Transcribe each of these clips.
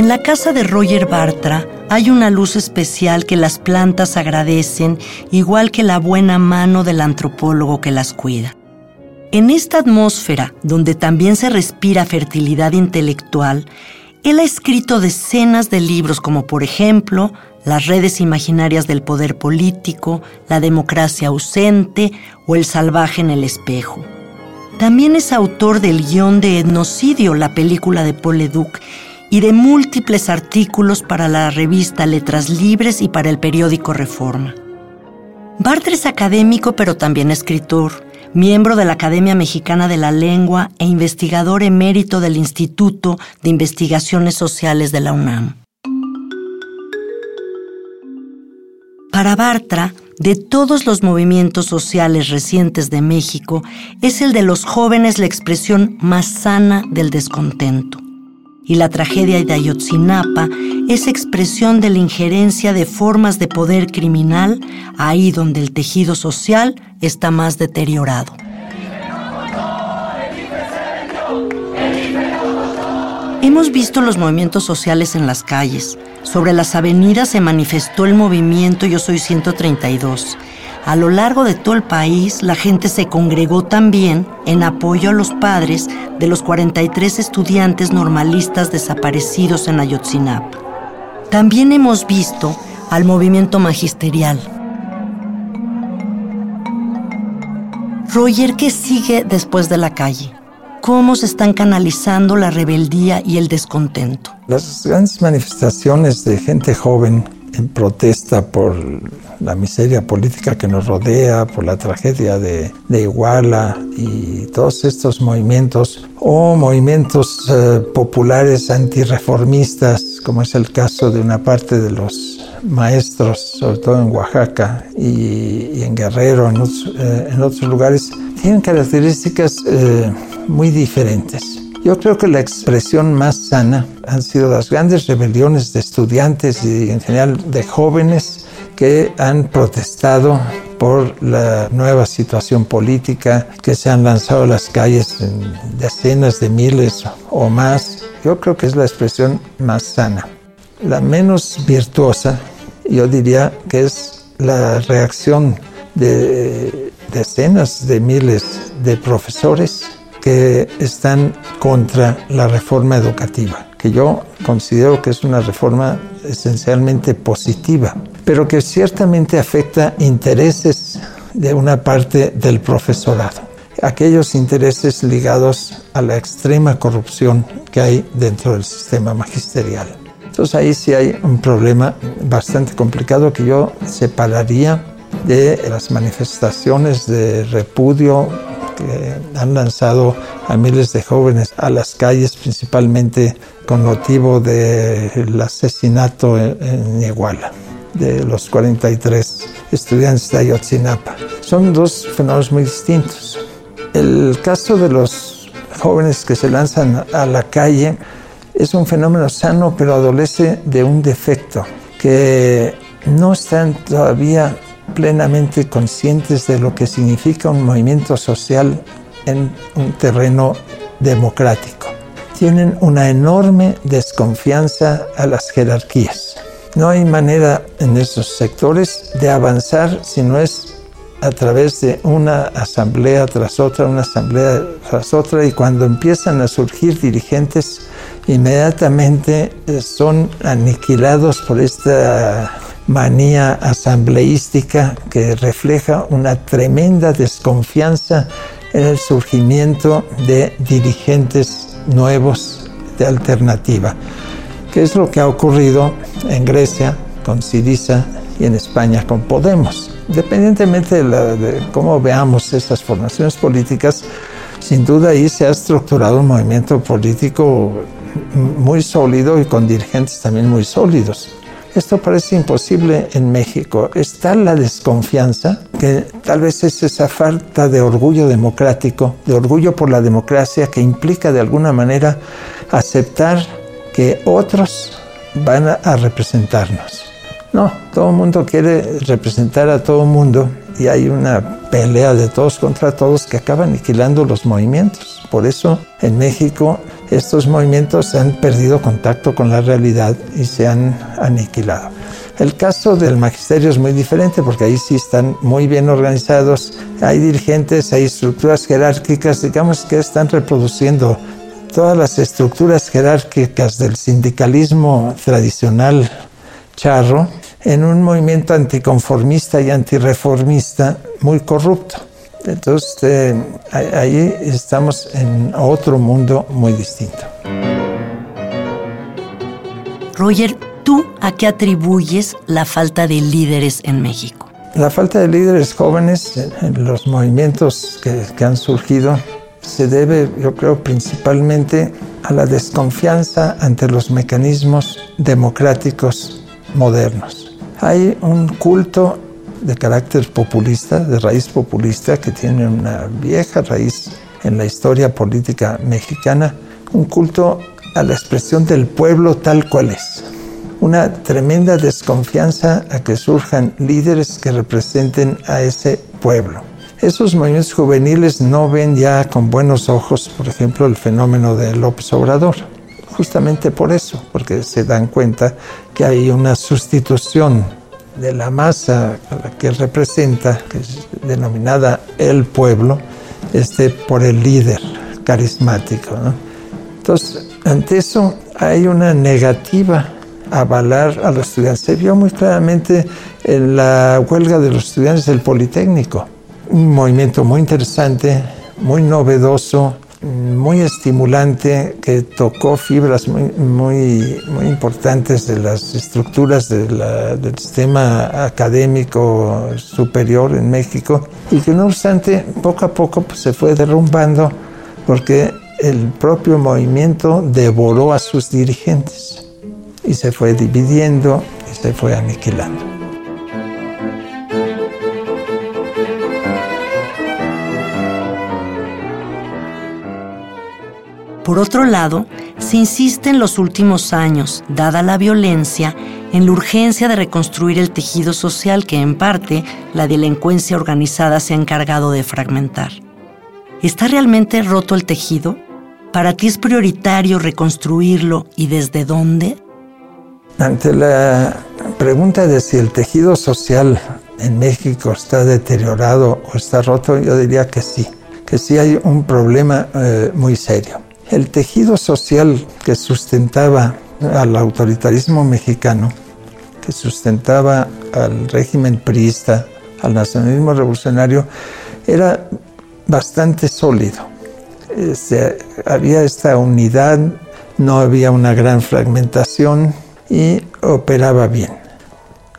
En la casa de Roger Bartra hay una luz especial que las plantas agradecen, igual que la buena mano del antropólogo que las cuida. En esta atmósfera, donde también se respira fertilidad intelectual, él ha escrito decenas de libros como por ejemplo Las redes imaginarias del poder político, La democracia ausente o El salvaje en el espejo. También es autor del guion de Etnocidio, la película de Paul Leduc, y de múltiples artículos para la revista Letras Libres y para el periódico Reforma. Bartra es académico pero también escritor, miembro de la Academia Mexicana de la Lengua e investigador emérito del Instituto de Investigaciones Sociales de la UNAM. Para Bartra, de todos los movimientos sociales recientes de México, es el de los jóvenes la expresión más sana del descontento y la tragedia de Ayotzinapa es expresión de la injerencia de formas de poder criminal ahí donde el tejido social está más deteriorado. Hemos visto los movimientos sociales en las calles. Sobre las avenidas se manifestó el movimiento Yo Soy 132 a lo largo de todo el país, la gente se congregó también en apoyo a los padres de los 43 estudiantes normalistas desaparecidos en Ayotzinapa. También hemos visto al movimiento magisterial. Roger, ¿qué sigue después de la calle? ¿Cómo se están canalizando la rebeldía y el descontento? Las grandes manifestaciones de gente joven en protesta por la miseria política que nos rodea, por la tragedia de, Iguala y todos estos movimientos o movimientos eh, populares antireformistas, como es el caso de una parte de los maestros, sobre todo en Oaxaca y, en Guerrero, eh, en otros, lugares, tienen características eh, muy diferentes. Yo creo que la expresión más sana han sido las grandes rebeliones de estudiantes y en general de jóvenes que han protestado por la nueva situación política, que se han lanzado a las calles en decenas de miles o más. Yo creo que es la expresión más sana. La menos virtuosa, yo diría que es la reacción de decenas de miles de profesores que están contra la reforma educativa, que yo considero que es una reforma esencialmente positiva, pero que ciertamente afecta intereses de una parte del profesorado, aquellos intereses ligados a la extrema corrupción que hay dentro del sistema magisterial. Entonces ahí sí hay un problema bastante complicado que yo separaría de las manifestaciones de repudio que han lanzado a miles de jóvenes a las calles, principalmente con motivo del asesinato en, Iguala de los 43 estudiantes de Ayotzinapa. Son dos fenómenos muy distintos. El caso de los jóvenes que se lanzan a la calle es un fenómeno sano, pero adolece de un defecto, que no están todavía plenamente conscientes de lo que significa un movimiento social en un terreno democrático. Tienen una enorme desconfianza a las jerarquías. No hay manera en esos sectores de avanzar si no es a través de una asamblea tras otra, una asamblea tras otra, y cuando empiezan a surgir dirigentes, inmediatamente son aniquilados por esta manía asambleística que refleja una tremenda desconfianza en el surgimiento de dirigentes nuevos de alternativa, que es lo que ha ocurrido en Grecia con Siriza y en España con Podemos. Independientemente de, de cómo veamos estas formaciones políticas, sin duda ahí se ha estructurado un movimiento político muy sólido y con dirigentes también muy sólidos. Esto parece imposible en México. Está la desconfianza, que tal vez es esa falta de orgullo democrático, de orgullo por la democracia, que implica de alguna manera aceptar que otros van a representarnos. No, todo el mundo quiere representar a todo el mundo y hay una pelea de todos contra todos que acaba aniquilando los movimientos. Por eso en México estos movimientos han perdido contacto con la realidad y se han aniquilado. El caso del magisterio es muy diferente porque ahí sí están muy bien organizados, hay dirigentes, hay estructuras jerárquicas, digamos que están reproduciendo todas las estructuras jerárquicas del sindicalismo tradicional charro en un movimiento anticonformista y antireformista muy corrupto. Entonces, eh, ahí estamos en otro mundo muy distinto. Roger, ¿tú a qué atribuyes la falta de líderes en México? La falta de líderes jóvenes en los movimientos que, que han surgido se debe, yo creo, principalmente a la desconfianza ante los mecanismos democráticos modernos. Hay un culto de carácter populista, de raíz populista, que tiene una vieja raíz en la historia política mexicana, un culto a la expresión del pueblo tal cual es. Una tremenda desconfianza a que surjan líderes que representen a ese pueblo. Esos movimientos juveniles no ven ya con buenos ojos, por ejemplo, el fenómeno de López Obrador. Justamente por eso, porque se dan cuenta que hay una sustitución de la masa a la que representa, que es denominada el pueblo, este, por el líder carismático. Entonces, ante eso hay una negativa a avalar a los estudiantes. Se vio muy claramente en la huelga de los estudiantes del Politécnico, un movimiento muy interesante, muy novedoso, muy estimulante que tocó fibras muy, muy, muy importantes de las estructuras del sistema académico superior en México y que no obstante poco a poco pues, se fue derrumbando porque el propio movimiento devoró a sus dirigentes y se fue dividiendo y se fue aniquilando. Por otro lado, se insiste en los últimos años, dada la violencia, en la urgencia de reconstruir el tejido social que en parte la delincuencia organizada se ha encargado de fragmentar. ¿Está realmente roto el tejido? ¿Para ti es prioritario reconstruirlo y desde dónde? Ante la pregunta de si el tejido social en México está deteriorado o está roto, yo diría que sí, que sí hay un problema eh, muy serio. El tejido social que sustentaba al autoritarismo mexicano, que sustentaba al régimen priista, al nacionalismo revolucionario, era bastante sólido. Este, había esta unidad, no había una gran fragmentación y operaba bien.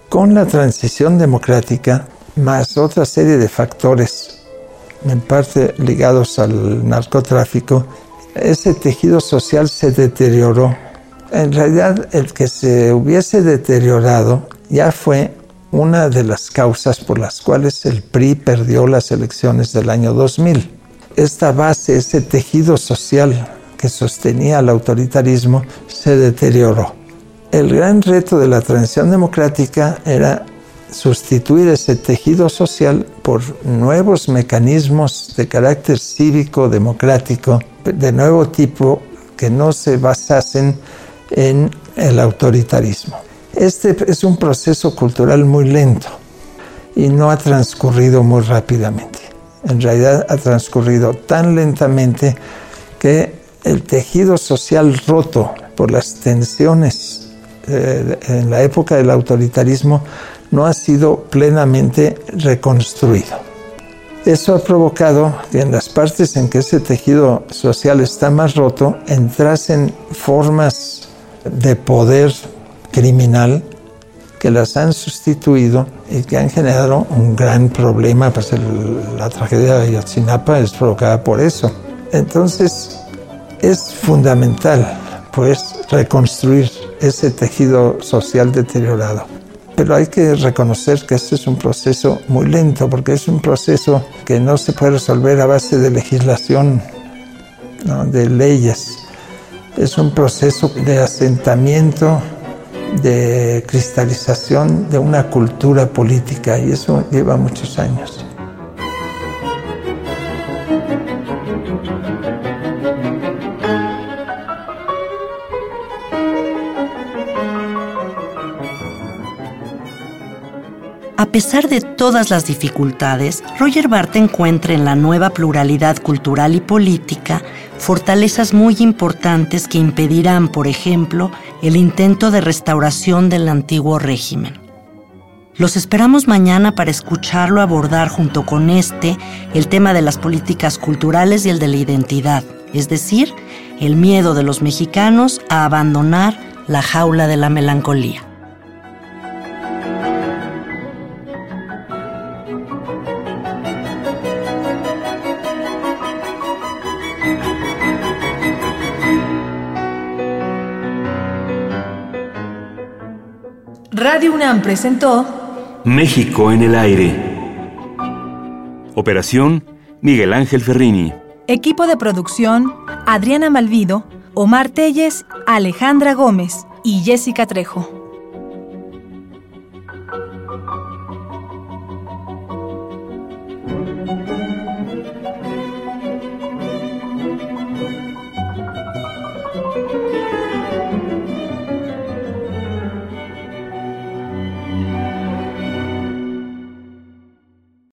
Con la transición democrática, más otra serie de factores, en parte ligados al narcotráfico, ese tejido social se deterioró. En realidad, el que se hubiese deteriorado ya fue una de las causas por las cuales el PRI perdió las elecciones del año 2000. Esta base, ese tejido social que sostenía el autoritarismo, se deterioró. El gran reto de la transición democrática era sustituir ese tejido social por nuevos mecanismos de carácter cívico, democrático, de nuevo tipo que no se basasen en el autoritarismo. Este es un proceso cultural muy lento y no ha transcurrido muy rápidamente. En realidad ha transcurrido tan lentamente que el tejido social roto por las tensiones eh, en la época del autoritarismo no ha sido plenamente reconstruido. Eso ha provocado que en las partes en que ese tejido social está más roto entrasen formas de poder criminal que las han sustituido y que han generado un gran problema. Pues la tragedia de Ayotzinapa es provocada por eso. Entonces, es fundamental pues reconstruir ese tejido social deteriorado. Pero hay que reconocer que este es un proceso muy lento, porque es un proceso que no se puede resolver a base de legislación, de leyes. Es un proceso de asentamiento, de cristalización de una cultura política, y eso lleva muchos años. A pesar de todas las dificultades, Roger Barthes encuentra en la nueva pluralidad cultural y política fortalezas muy importantes que impedirán, por ejemplo, el intento de restauración del antiguo régimen. Los esperamos mañana para escucharlo abordar junto con este el tema de las políticas culturales y el de la identidad, es decir, el miedo de los mexicanos a abandonar la jaula de la melancolía. Radio UNAM presentó México en el aire. Operación Miguel Ángel Ferrini. Equipo de producción Adriana Malvido, Omar Telles, Alejandra Gómez y Jessica Trejo.